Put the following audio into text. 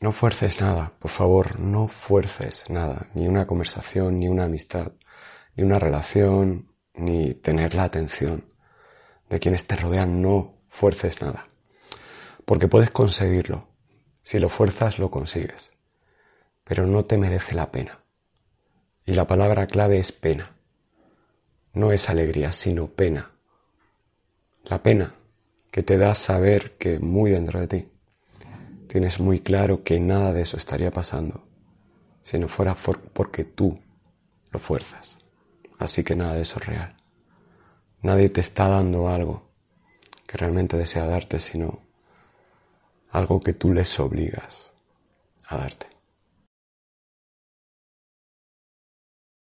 No fuerces nada, por favor, no fuerces nada, ni una conversación, ni una amistad, ni una relación, ni tener la atención de quienes te rodean, no fuerces nada. Porque puedes conseguirlo. Si lo fuerzas, lo consigues. Pero no te merece la pena. Y la palabra clave es pena. No es alegría, sino pena. La pena que te da saber que muy dentro de ti tienes muy claro que nada de eso estaría pasando si no fuera porque tú lo fuerzas. Así que nada de eso es real. Nadie te está dando algo que realmente desea darte, sino algo que tú les obligas a darte.